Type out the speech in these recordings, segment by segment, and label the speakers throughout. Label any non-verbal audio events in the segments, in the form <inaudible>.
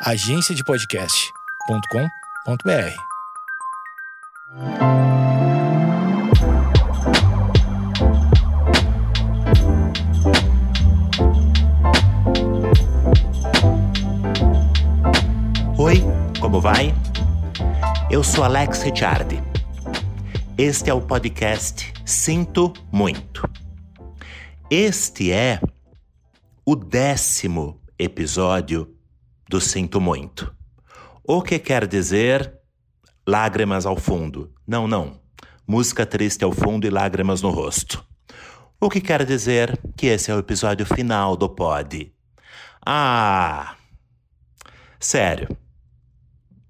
Speaker 1: agenciadepodcast.com.br.
Speaker 2: Oi, como vai? Eu sou Alex Ricciardi. Este é o podcast Sinto Muito. Este é o décimo episódio do Sinto Muito. O que quer dizer lágrimas ao fundo? Não, não. Música triste ao fundo e lágrimas no rosto. O que quer dizer que esse é o episódio final do pod. Ah! Sério.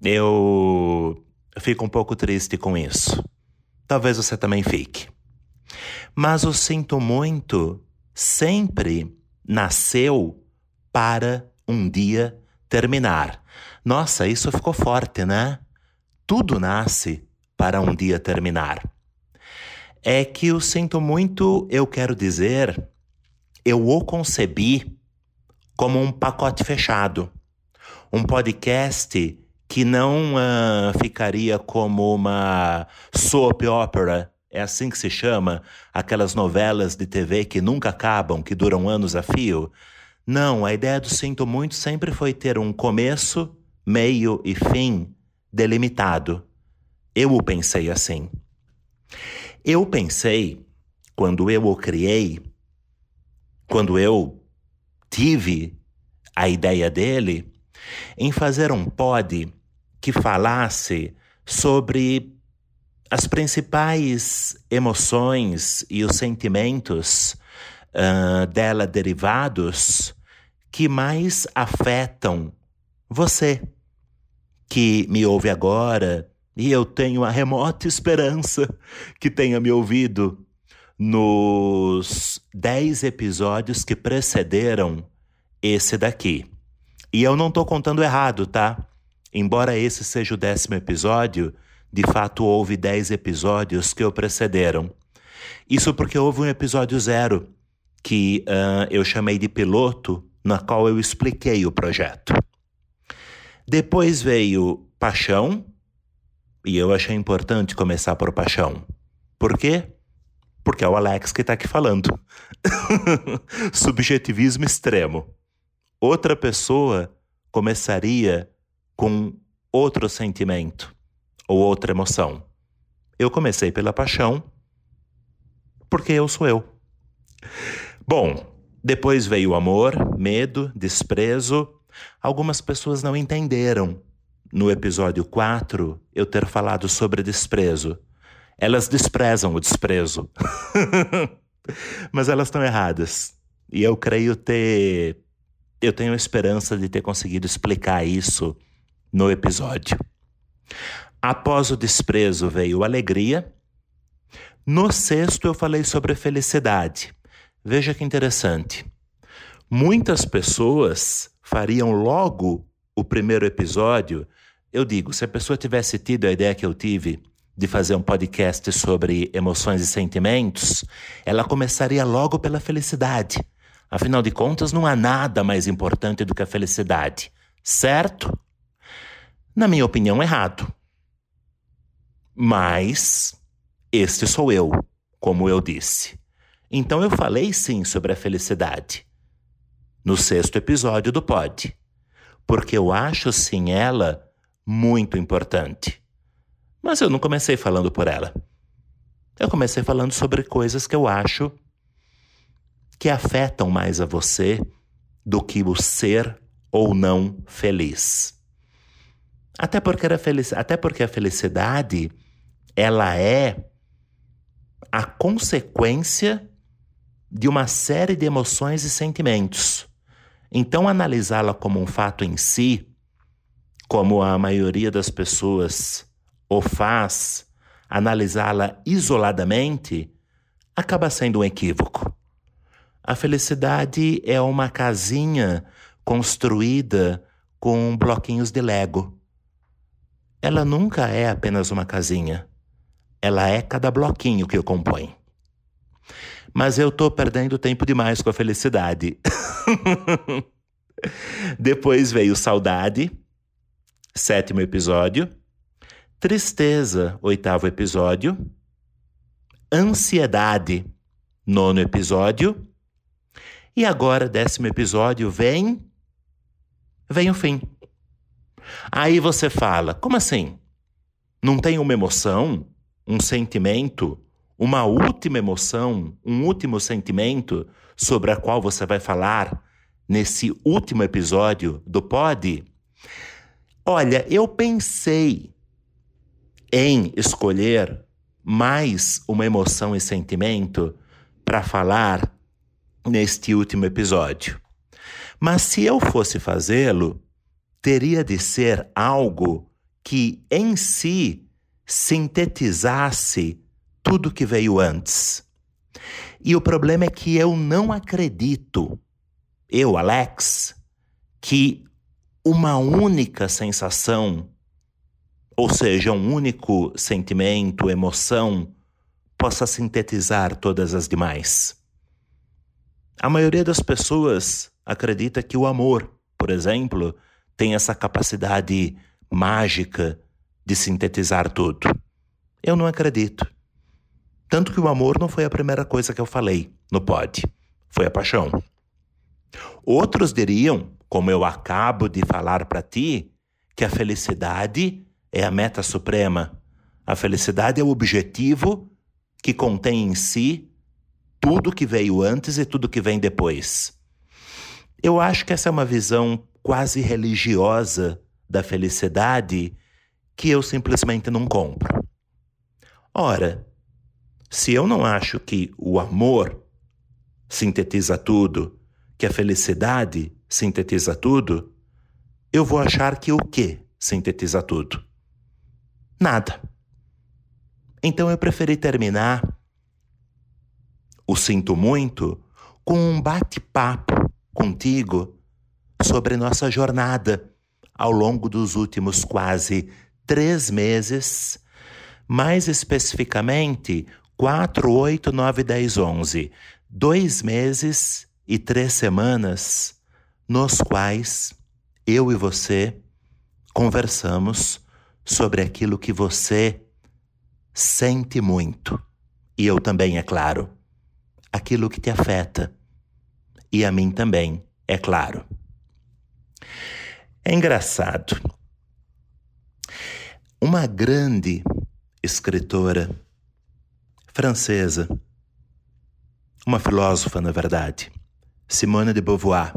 Speaker 2: Eu fico um pouco triste com isso. Talvez você também fique. Mas o Sinto Muito sempre nasceu para um dia terminar. Nossa, isso ficou forte, né? Tudo nasce para um dia terminar. É que o sinto muito, eu quero dizer, eu o concebi como um pacote fechado. Um podcast que não uh, ficaria como uma soap opera, é assim que se chama, aquelas novelas de TV que nunca acabam, que duram anos a fio. Não, a ideia do Sinto Muito sempre foi ter um começo, meio e fim delimitado. Eu o pensei assim. Eu pensei, quando eu o criei, quando eu tive a ideia dele, em fazer um pod que falasse sobre as principais emoções e os sentimentos uh, dela derivados que mais afetam você, que me ouve agora, e eu tenho a remota esperança que tenha me ouvido nos dez episódios que precederam esse daqui. E eu não tô contando errado, tá? Embora esse seja o décimo episódio, de fato houve dez episódios que o precederam. Isso porque houve um episódio zero, que uh, eu chamei de piloto, na qual eu expliquei o projeto. Depois veio Paixão, e eu achei importante começar por Paixão. Por quê? Porque é o Alex que está aqui falando. <laughs> Subjetivismo extremo. Outra pessoa começaria com outro sentimento ou outra emoção. Eu comecei pela paixão porque eu sou eu. Bom, depois veio o amor, medo, desprezo. Algumas pessoas não entenderam no episódio 4 eu ter falado sobre desprezo. Elas desprezam o desprezo. <laughs> Mas elas estão erradas. E eu creio ter. Eu tenho esperança de ter conseguido explicar isso no episódio. Após o desprezo veio alegria. No sexto eu falei sobre felicidade. Veja que interessante. Muitas pessoas fariam logo o primeiro episódio. Eu digo, se a pessoa tivesse tido a ideia que eu tive de fazer um podcast sobre emoções e sentimentos, ela começaria logo pela felicidade. Afinal de contas, não há nada mais importante do que a felicidade, certo? Na minha opinião, errado. Mas este sou eu, como eu disse. Então eu falei sim sobre a felicidade. No sexto episódio do Pod. Porque eu acho sim ela muito importante. Mas eu não comecei falando por ela. Eu comecei falando sobre coisas que eu acho que afetam mais a você do que o ser ou não feliz. Até porque. Até porque a felicidade ela é a consequência de uma série de emoções e sentimentos. Então, analisá-la como um fato em si, como a maioria das pessoas o faz, analisá-la isoladamente, acaba sendo um equívoco. A felicidade é uma casinha construída com bloquinhos de Lego. Ela nunca é apenas uma casinha. Ela é cada bloquinho que o compõe. Mas eu tô perdendo tempo demais com a felicidade. <laughs> Depois veio Saudade, sétimo episódio. Tristeza, oitavo episódio. Ansiedade, nono episódio. E agora, décimo episódio, vem. Vem o fim. Aí você fala: como assim? Não tem uma emoção, um sentimento, uma última emoção, um último sentimento sobre a qual você vai falar nesse último episódio do Pod? Olha, eu pensei em escolher mais uma emoção e sentimento para falar neste último episódio. Mas se eu fosse fazê-lo, teria de ser algo que em si sintetizasse tudo que veio antes. E o problema é que eu não acredito, eu, Alex, que uma única sensação, ou seja, um único sentimento, emoção, possa sintetizar todas as demais. A maioria das pessoas acredita que o amor, por exemplo, tem essa capacidade mágica de sintetizar tudo. Eu não acredito. Tanto que o amor não foi a primeira coisa que eu falei no pod, foi a paixão. Outros diriam, como eu acabo de falar para ti, que a felicidade é a meta suprema. A felicidade é o objetivo que contém em si tudo que veio antes e tudo que vem depois. Eu acho que essa é uma visão quase religiosa da felicidade que eu simplesmente não compro. Ora, se eu não acho que o amor sintetiza tudo, que a felicidade sintetiza tudo, eu vou achar que o que sintetiza tudo? Nada. Então eu preferi terminar o Sinto Muito com um bate-papo contigo sobre nossa jornada ao longo dos últimos quase três meses, mais especificamente 4, 8, 9, 10, 11, dois meses e três semanas nos quais eu e você conversamos sobre aquilo que você sente muito. E eu também, é claro aquilo que te afeta. E a mim também, é claro. É engraçado. Uma grande escritora francesa, uma filósofa, na verdade, Simone de Beauvoir,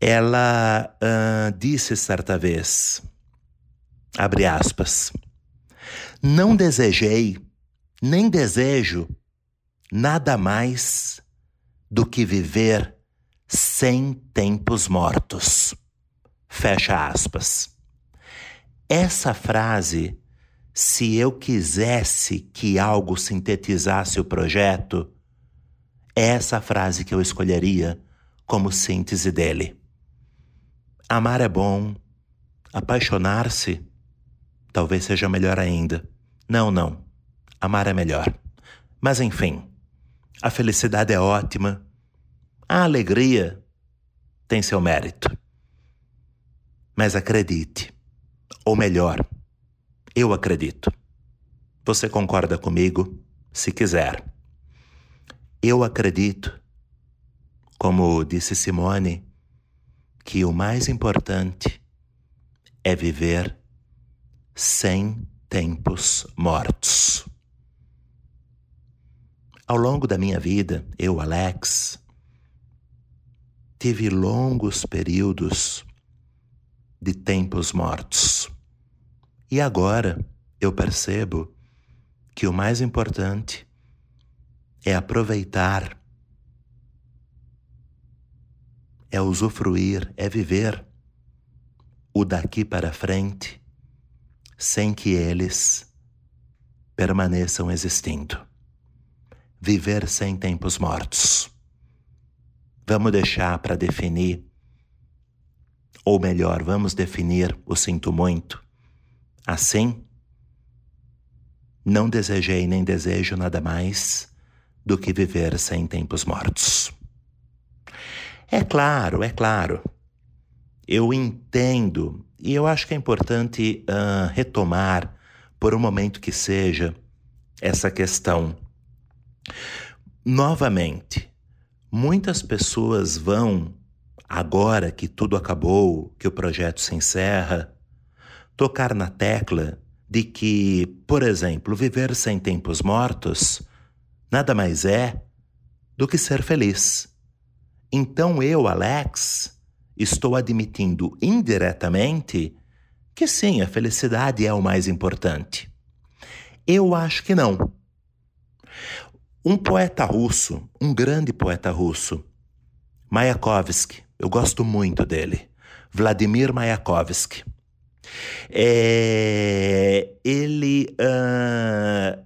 Speaker 2: ela uh, disse certa vez, abre aspas, não desejei, nem desejo nada mais do que viver sem tempos mortos. Fecha aspas. Essa frase, se eu quisesse que algo sintetizasse o projeto, é essa frase que eu escolheria como síntese dele. Amar é bom, apaixonar-se talvez seja melhor ainda. Não, não. Amar é melhor. Mas enfim. A felicidade é ótima. A alegria tem seu mérito. Mas acredite, ou melhor, eu acredito. Você concorda comigo? Se quiser. Eu acredito, como disse Simone, que o mais importante é viver sem tempos mortos. Ao longo da minha vida, eu, Alex, tive longos períodos de tempos mortos. E agora eu percebo que o mais importante é aproveitar, é usufruir, é viver o daqui para frente sem que eles permaneçam existindo viver sem tempos mortos. Vamos deixar para definir, ou melhor, vamos definir o sinto muito. Assim, não desejei nem desejo nada mais do que viver sem tempos mortos. É claro, é claro. Eu entendo e eu acho que é importante uh, retomar, por um momento que seja, essa questão. Novamente, muitas pessoas vão, agora que tudo acabou, que o projeto se encerra, tocar na tecla de que, por exemplo, viver sem tempos mortos nada mais é do que ser feliz. Então eu, Alex, estou admitindo indiretamente que sim, a felicidade é o mais importante. Eu acho que não. Um poeta russo, um grande poeta russo, Mayakovsky, eu gosto muito dele, Vladimir Mayakovsky. É, ele, uh,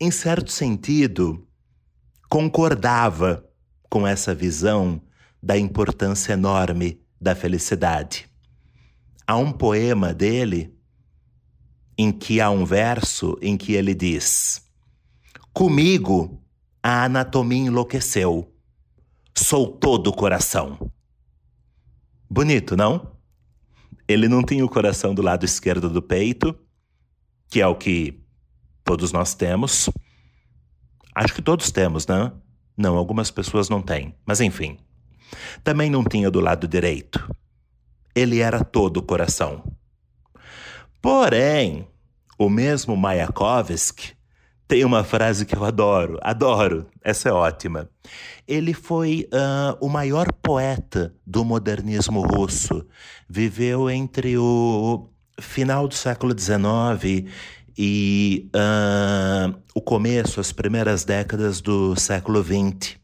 Speaker 2: em certo sentido, concordava com essa visão da importância enorme da felicidade. Há um poema dele em que há um verso em que ele diz: Comigo a anatomia enlouqueceu, sou todo coração. Bonito, não? Ele não tem o coração do lado esquerdo do peito, que é o que todos nós temos. Acho que todos temos, né? Não, algumas pessoas não têm, mas enfim. Também não tinha do lado direito. Ele era todo coração. Porém, o mesmo Mayakovsky tem uma frase que eu adoro, adoro, essa é ótima. Ele foi uh, o maior poeta do modernismo russo. Viveu entre o final do século XIX e uh, o começo, as primeiras décadas do século XX.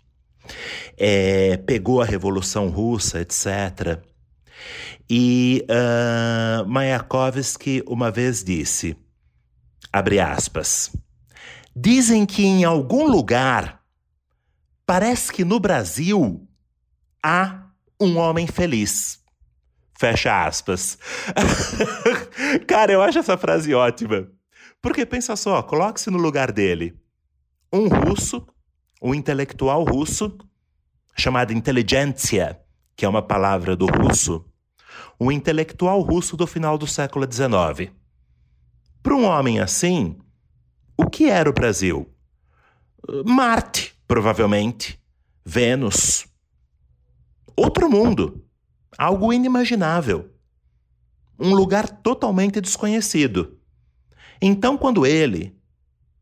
Speaker 2: É, pegou a Revolução Russa, etc. E uh, Mayakovsky uma vez disse, abre aspas, dizem que em algum lugar, parece que no Brasil, há um homem feliz. Fecha aspas. <laughs> Cara, eu acho essa frase ótima. Porque pensa só, coloque-se no lugar dele. Um russo, um intelectual russo, chamado inteligência, que é uma palavra do russo, um intelectual russo do final do século XIX. Para um homem assim, o que era o Brasil? Marte, provavelmente. Vênus. Outro mundo. Algo inimaginável. Um lugar totalmente desconhecido. Então, quando ele,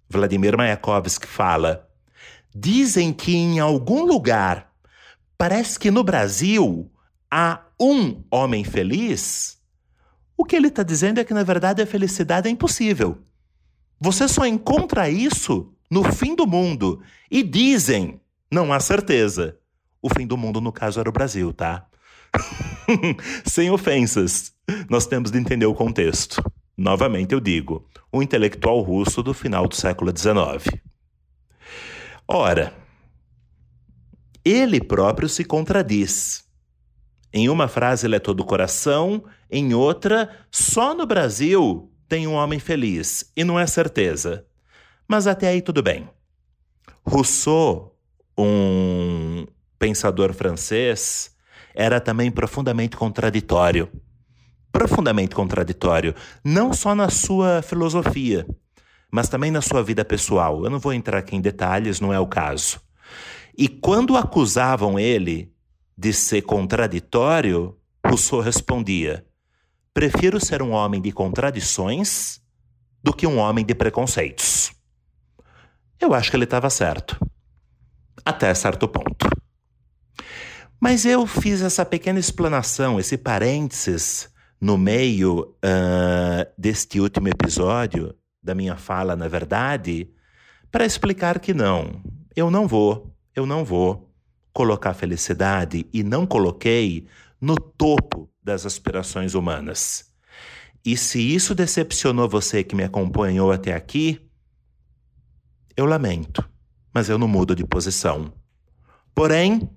Speaker 2: Vladimir Mayakovsky, fala: dizem que em algum lugar, parece que no Brasil, há um homem feliz, o que ele está dizendo é que, na verdade, a felicidade é impossível. Você só encontra isso no fim do mundo. E dizem, não há certeza. O fim do mundo, no caso, era o Brasil, tá? <laughs> Sem ofensas. Nós temos de entender o contexto. Novamente eu digo, um intelectual russo do final do século XIX. Ora, ele próprio se contradiz. Em uma frase ele é todo coração, em outra, só no Brasil tem um homem feliz, e não é certeza. Mas até aí tudo bem. Rousseau, um pensador francês, era também profundamente contraditório profundamente contraditório, não só na sua filosofia, mas também na sua vida pessoal. Eu não vou entrar aqui em detalhes, não é o caso. E quando acusavam ele de ser contraditório, Rousseau respondia: Prefiro ser um homem de contradições do que um homem de preconceitos. Eu acho que ele estava certo. Até certo ponto. Mas eu fiz essa pequena explanação, esse parênteses, no meio uh, deste último episódio, da minha fala, na verdade, para explicar que não, eu não vou, eu não vou colocar felicidade e não coloquei no topo das aspirações humanas. E se isso decepcionou você que me acompanhou até aqui, eu lamento, mas eu não mudo de posição. Porém,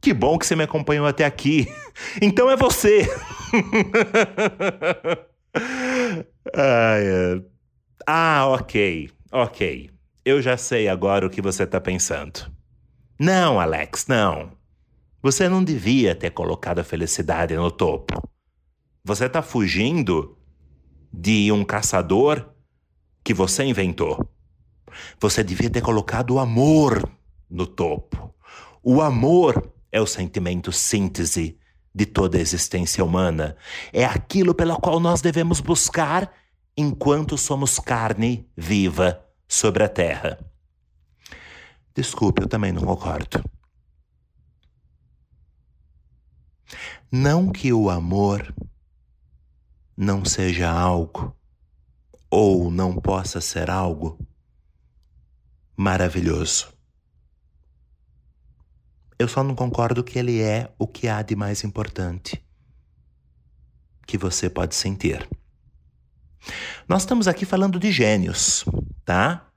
Speaker 2: que bom que você me acompanhou até aqui. <laughs> Então é você. <laughs> ah, ok, ok. Eu já sei agora o que você está pensando. Não, Alex, não. Você não devia ter colocado a felicidade no topo. Você está fugindo de um caçador que você inventou. Você devia ter colocado o amor no topo. O amor é o sentimento síntese de toda a existência humana. É aquilo pela qual nós devemos buscar enquanto somos carne viva sobre a terra. Desculpe, eu também não concordo. Não que o amor não seja algo ou não possa ser algo maravilhoso. Eu só não concordo que ele é o que há de mais importante que você pode sentir. Nós estamos aqui falando de gênios, tá?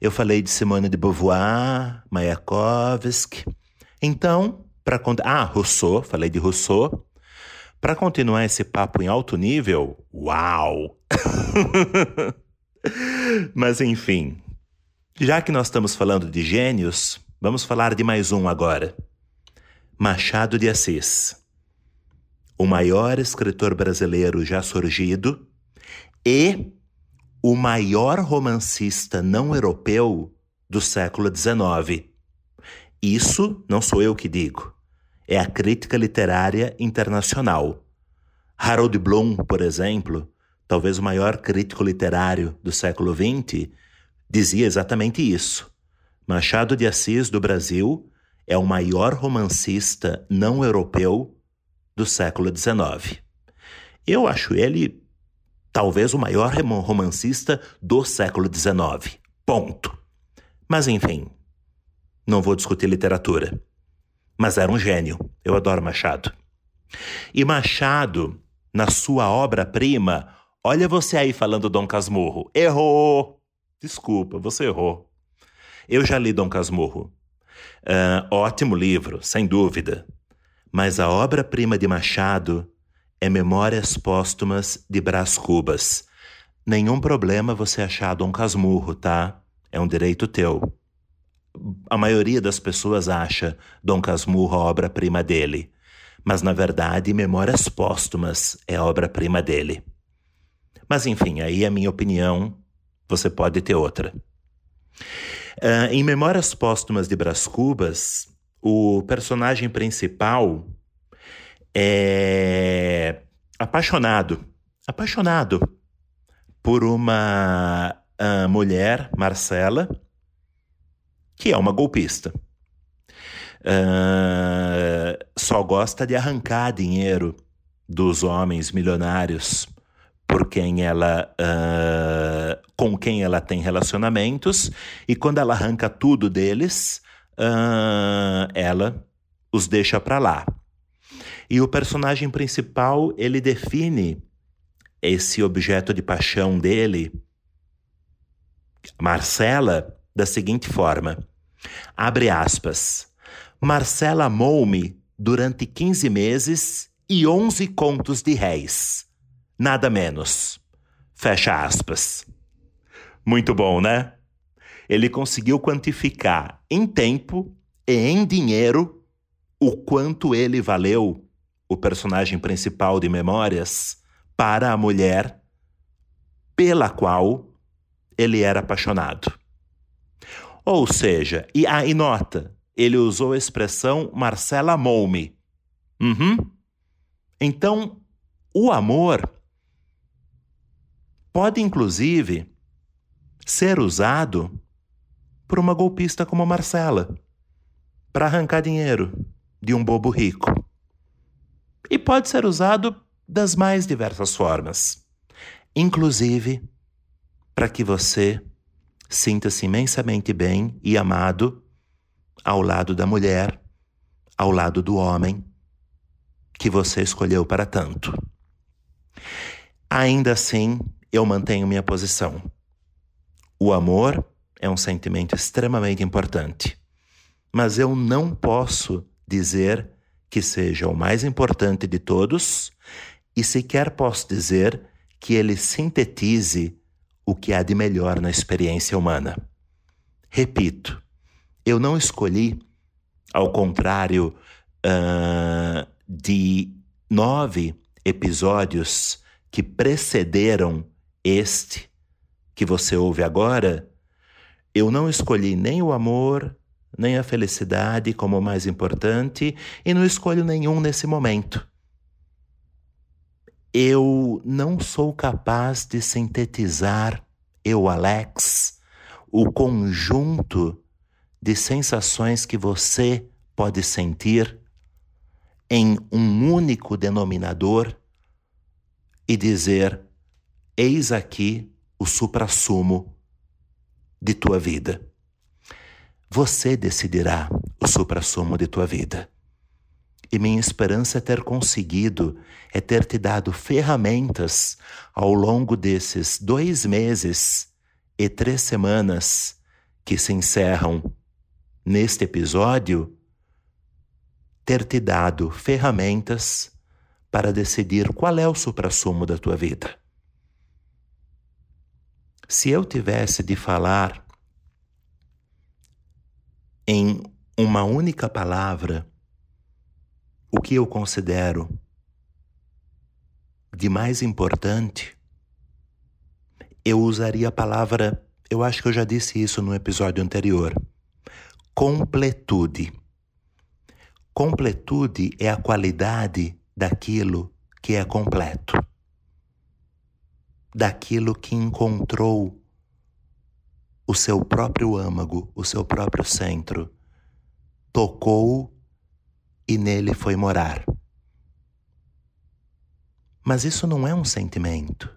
Speaker 2: Eu falei de Simone de Beauvoir, Mayakovsky. Então, para ah, Rousseau, falei de Rousseau. Para continuar esse papo em alto nível, uau! <laughs> Mas enfim, já que nós estamos falando de gênios, vamos falar de mais um agora. Machado de Assis, o maior escritor brasileiro já surgido e o maior romancista não europeu do século XIX. Isso não sou eu que digo, é a crítica literária internacional. Harold Bloom, por exemplo, talvez o maior crítico literário do século XX, dizia exatamente isso. Machado de Assis, do Brasil, é o maior romancista não europeu do século XIX. Eu acho ele talvez o maior romancista do século XIX. Ponto. Mas enfim, não vou discutir literatura. Mas era um gênio. Eu adoro Machado. E Machado, na sua obra-prima, olha você aí falando Dom Casmurro. Errou! Desculpa, você errou. Eu já li Dom Casmurro. Uh, ótimo livro, sem dúvida. Mas a obra-prima de Machado é Memórias Póstumas de Brás Cubas. Nenhum problema você achar Dom Casmurro, tá? É um direito teu. A maioria das pessoas acha Dom Casmurro a obra-prima dele, mas na verdade Memórias Póstumas é a obra-prima dele. Mas enfim, aí é a minha opinião, você pode ter outra. Uh, em Memórias Póstumas de Brás Cubas, o personagem principal é apaixonado, apaixonado por uma uh, mulher, Marcela, que é uma golpista. Uh, só gosta de arrancar dinheiro dos homens milionários por quem ela uh, com quem ela tem relacionamentos e quando ela arranca tudo deles uh, ela os deixa para lá e o personagem principal, ele define esse objeto de paixão dele, Marcela, da seguinte forma: abre aspas. Marcela amou-me durante 15 meses e 11 contos de réis. Nada menos. Fecha aspas. Muito bom, né? Ele conseguiu quantificar em tempo e em dinheiro o quanto ele valeu o personagem principal de Memórias, para a mulher pela qual ele era apaixonado. Ou seja, e, ah, nota, ele usou a expressão Marcela amou-me. Uhum. Então, o amor pode inclusive ser usado por uma golpista como Marcela para arrancar dinheiro de um bobo rico e pode ser usado das mais diversas formas, inclusive para que você sinta-se imensamente bem e amado ao lado da mulher, ao lado do homem que você escolheu para tanto. Ainda assim, eu mantenho minha posição. O amor é um sentimento extremamente importante, mas eu não posso dizer que seja o mais importante de todos e sequer posso dizer que ele sintetize o que há de melhor na experiência humana. Repito, eu não escolhi, ao contrário uh, de nove episódios que precederam este que você ouve agora, eu não escolhi nem o amor, nem a felicidade como mais importante e não escolho nenhum nesse momento. Eu não sou capaz de sintetizar, eu, Alex, o conjunto de sensações que você pode sentir em um único denominador e dizer: eis aqui o suprassumo de tua vida. Você decidirá o suprassumo de tua vida. E minha esperança é ter conseguido, é ter te dado ferramentas ao longo desses dois meses e três semanas que se encerram neste episódio, ter te dado ferramentas para decidir qual é o suprassumo da tua vida. Se eu tivesse de falar em uma única palavra o que eu considero de mais importante, eu usaria a palavra, eu acho que eu já disse isso no episódio anterior, completude. Completude é a qualidade daquilo que é completo, daquilo que encontrou o seu próprio âmago, o seu próprio centro, tocou e nele foi morar. Mas isso não é um sentimento,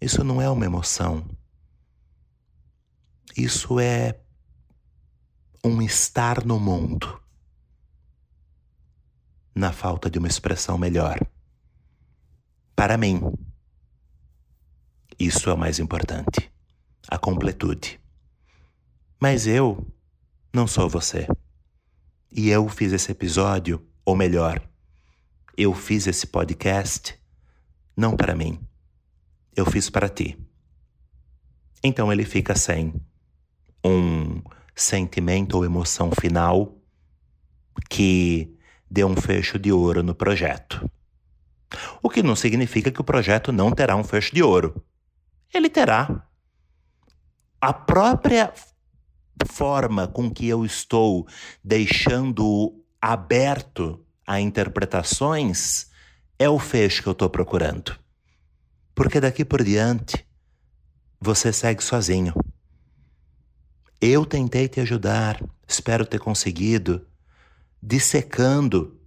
Speaker 2: isso não é uma emoção, isso é um estar no mundo, na falta de uma expressão melhor. Para mim, isso é o mais importante, a completude. Mas eu não sou você. E eu fiz esse episódio, ou melhor, eu fiz esse podcast não para mim. Eu fiz para ti. Então ele fica sem um sentimento ou emoção final que dê um fecho de ouro no projeto. O que não significa que o projeto não terá um fecho de ouro. Ele terá. A própria forma com que eu estou deixando aberto a interpretações é o fecho que eu estou procurando. Porque daqui por diante você segue sozinho. Eu tentei te ajudar, espero ter conseguido, dissecando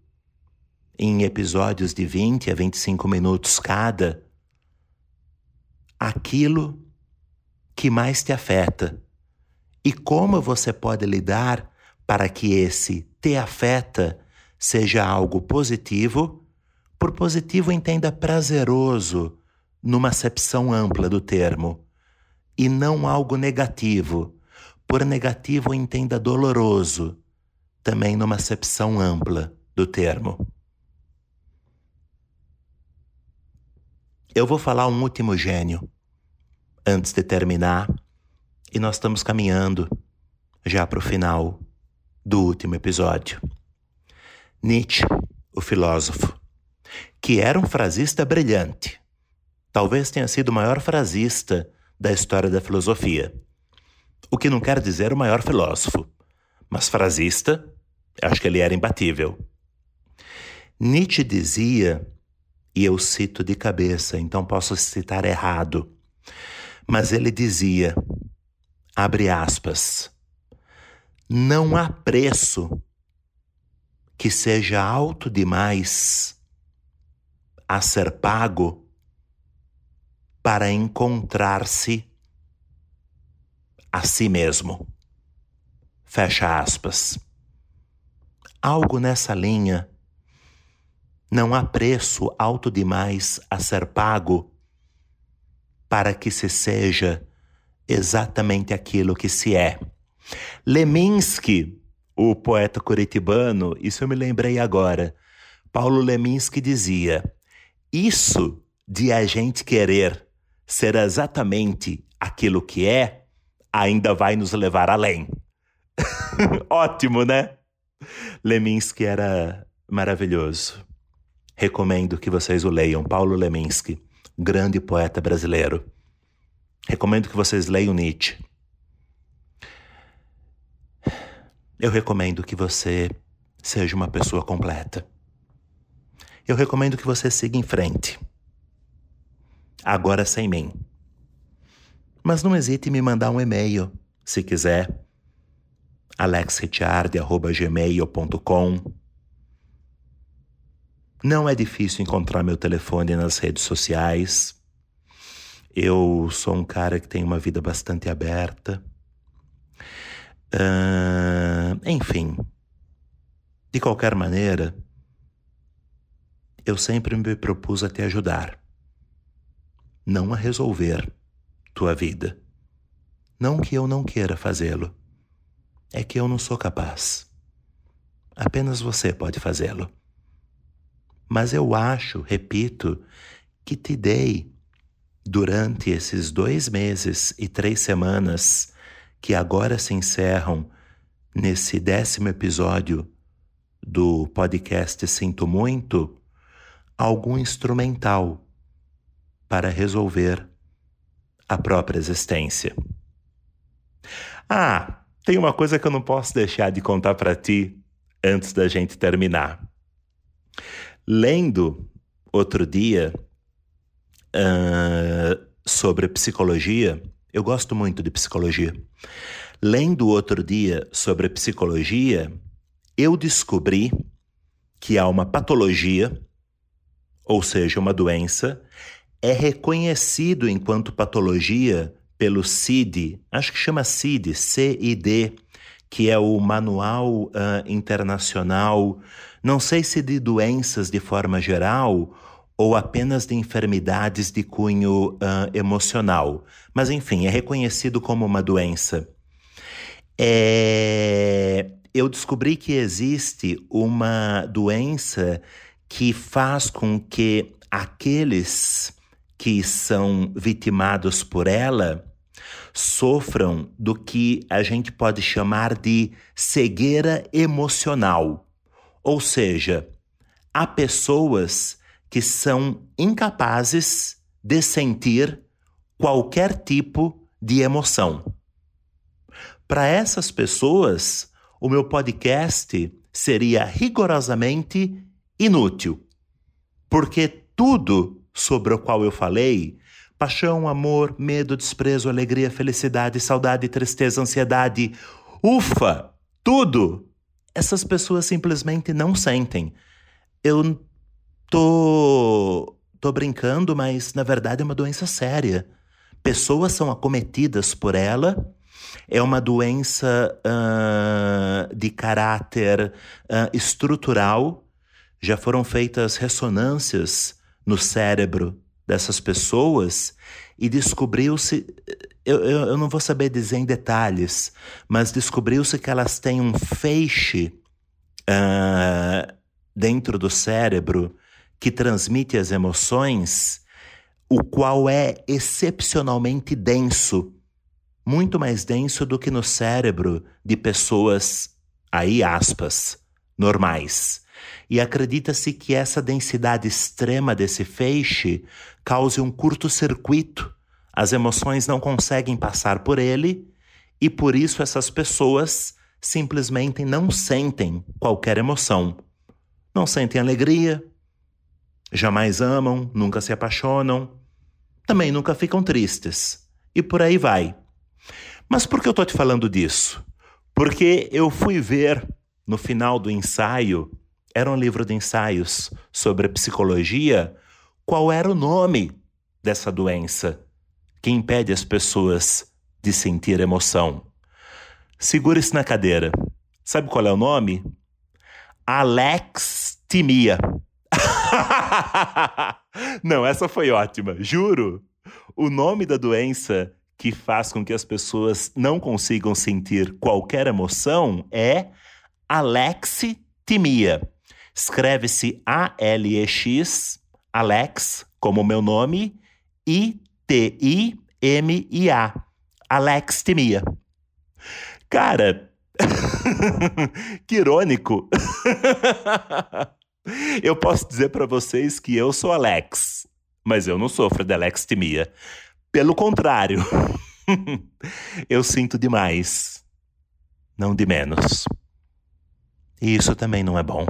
Speaker 2: em episódios de 20 a 25 minutos cada aquilo que mais te afeta e como você pode lidar para que esse te afeta seja algo positivo. Por positivo, entenda prazeroso, numa acepção ampla do termo, e não algo negativo. Por negativo, entenda doloroso, também numa acepção ampla do termo. Eu vou falar um último gênio antes de terminar e nós estamos caminhando já para o final do último episódio. Nietzsche, o filósofo, que era um frasista brilhante, talvez tenha sido o maior frasista da história da filosofia. O que não quer dizer o maior filósofo, mas frasista, acho que ele era imbatível. Nietzsche dizia, e eu cito de cabeça, então posso citar errado, mas ele dizia abre aspas, não há preço que seja alto demais a ser pago para encontrar-se a si mesmo. Fecha aspas. Algo nessa linha. Não há preço alto demais a ser pago para que se seja exatamente aquilo que se é. Leminski, o poeta curitibano, isso eu me lembrei agora. Paulo Leminski dizia: Isso de a gente querer ser exatamente aquilo que é, ainda vai nos levar além. <laughs> Ótimo, né? Leminski era maravilhoso. Recomendo que vocês o leiam. Paulo Leminski, grande poeta brasileiro. Recomendo que vocês leiam Nietzsche. Eu recomendo que você seja uma pessoa completa. Eu recomendo que você siga em frente. Agora sem mim. Mas não hesite em me mandar um e-mail, se quiser. alexricciardi.gmail.com Não é difícil encontrar meu telefone nas redes sociais. Eu sou um cara que tem uma vida bastante aberta. Uh, enfim, de qualquer maneira, eu sempre me propus a te ajudar, não a resolver tua vida. Não que eu não queira fazê-lo, é que eu não sou capaz. Apenas você pode fazê-lo. Mas eu acho, repito, que te dei durante esses dois meses e três semanas que agora se encerram nesse décimo episódio do podcast Sinto Muito, algum instrumental para resolver a própria existência. Ah, tem uma coisa que eu não posso deixar de contar para ti antes da gente terminar. Lendo outro dia uh, sobre psicologia, eu gosto muito de psicologia. Lendo outro dia sobre psicologia, eu descobri que há uma patologia, ou seja, uma doença, é reconhecido enquanto patologia pelo CID, acho que chama CID, CID, que é o Manual uh, Internacional, não sei se de doenças de forma geral ou apenas de enfermidades de cunho uh, emocional. Mas, enfim, é reconhecido como uma doença. É... Eu descobri que existe uma doença que faz com que aqueles que são vitimados por ela sofram do que a gente pode chamar de cegueira emocional. Ou seja, há pessoas que são incapazes de sentir qualquer tipo de emoção. Para essas pessoas, o meu podcast seria rigorosamente inútil, porque tudo sobre o qual eu falei paixão, amor, medo, desprezo, alegria, felicidade, saudade, tristeza, ansiedade ufa, tudo essas pessoas simplesmente não sentem. Eu Tô, tô brincando, mas na verdade é uma doença séria. Pessoas são acometidas por ela. É uma doença uh, de caráter uh, estrutural. Já foram feitas ressonâncias no cérebro dessas pessoas e descobriu-se. Eu, eu, eu, não vou saber dizer em detalhes, mas descobriu-se que elas têm um feixe uh, dentro do cérebro que transmite as emoções, o qual é excepcionalmente denso, muito mais denso do que no cérebro de pessoas, aí aspas, normais. E acredita-se que essa densidade extrema desse feixe cause um curto-circuito. As emoções não conseguem passar por ele e por isso essas pessoas simplesmente não sentem qualquer emoção. Não sentem alegria, Jamais amam, nunca se apaixonam, também nunca ficam tristes. E por aí vai. Mas por que eu estou te falando disso? Porque eu fui ver no final do ensaio, era um livro de ensaios sobre psicologia, qual era o nome dessa doença que impede as pessoas de sentir emoção. Segure-se na cadeira. Sabe qual é o nome? Alextimia. <laughs> Não, essa foi ótima, juro. O nome da doença que faz com que as pessoas não consigam sentir qualquer emoção é alexithymia. Escreve-se A-L-E-X, Alex, como meu nome, I-T-I-M-I-A. Alexithymia. Cara, <laughs> que irônico. <laughs> <laughs> eu posso dizer para vocês que eu sou Alex, mas eu não sofro de alextimia. Pelo contrário, <laughs> eu sinto demais, não de menos. E isso também não é bom.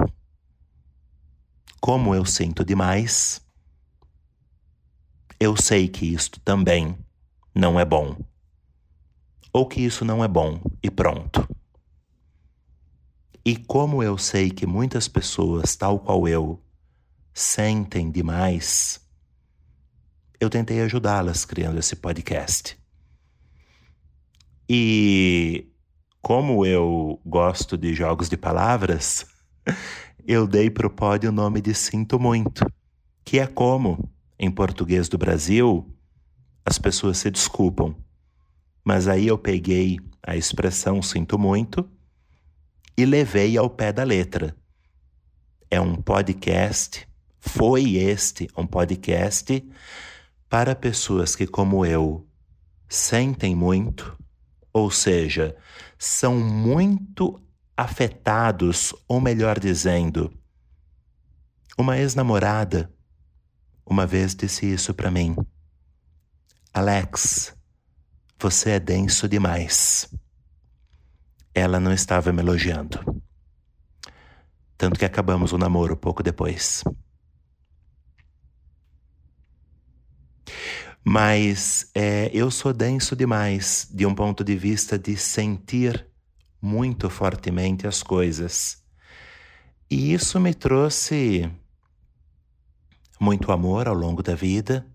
Speaker 2: Como eu sinto demais, eu sei que isto também não é bom. Ou que isso não é bom e pronto. E como eu sei que muitas pessoas, tal qual eu, sentem demais, eu tentei ajudá-las criando esse podcast. E como eu gosto de jogos de palavras, <laughs> eu dei para o pod o nome de Sinto Muito, que é como, em português do Brasil, as pessoas se desculpam. Mas aí eu peguei a expressão Sinto Muito e levei ao pé da letra. É um podcast, foi este um podcast para pessoas que, como eu, sentem muito, ou seja, são muito afetados, ou melhor dizendo, uma ex-namorada uma vez disse isso para mim. Alex, você é denso demais. Ela não estava me elogiando. Tanto que acabamos o namoro pouco depois. Mas é, eu sou denso demais de um ponto de vista de sentir muito fortemente as coisas. E isso me trouxe muito amor ao longo da vida.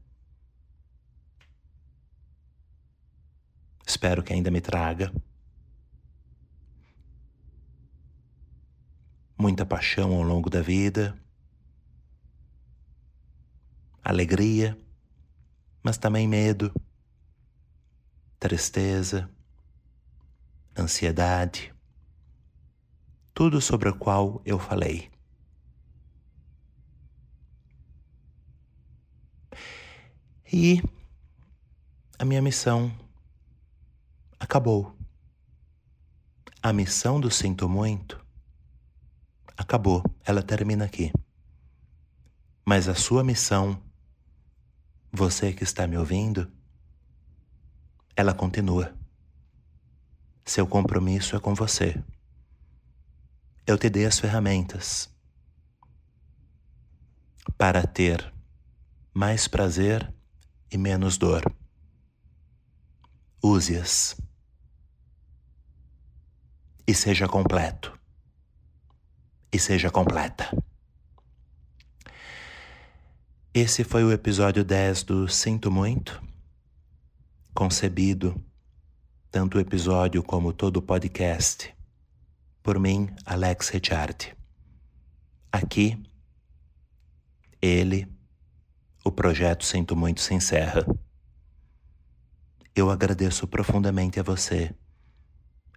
Speaker 2: Espero que ainda me traga. Muita paixão ao longo da vida. Alegria mas também medo, tristeza, ansiedade, tudo sobre o qual eu falei. E a minha missão acabou. A missão do Sinto Muito acabou, ela termina aqui. Mas a sua missão você que está me ouvindo, ela continua. Seu compromisso é com você. Eu te dei as ferramentas para ter mais prazer e menos dor. Use-as e seja completo. E seja completa. Esse foi o episódio 10 do Sinto Muito, concebido, tanto o episódio como todo o podcast, por mim, Alex Ricciardi. Aqui, ele, o projeto Sinto Muito se encerra. Eu agradeço profundamente a você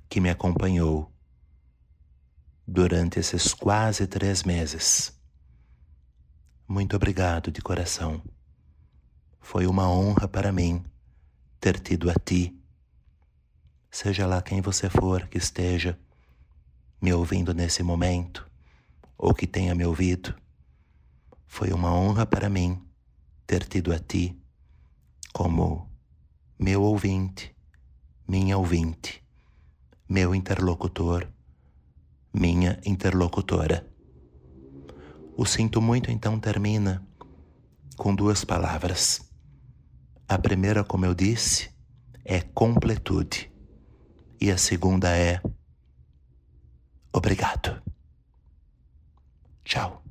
Speaker 2: que me acompanhou durante esses quase três meses muito obrigado de coração. Foi uma honra para mim ter tido a ti, seja lá quem você for que esteja me ouvindo nesse momento ou que tenha me ouvido. Foi uma honra para mim ter tido a ti como meu ouvinte, minha ouvinte, meu interlocutor, minha interlocutora. O sinto muito então termina com duas palavras. A primeira, como eu disse, é completude. E a segunda é obrigado. Tchau.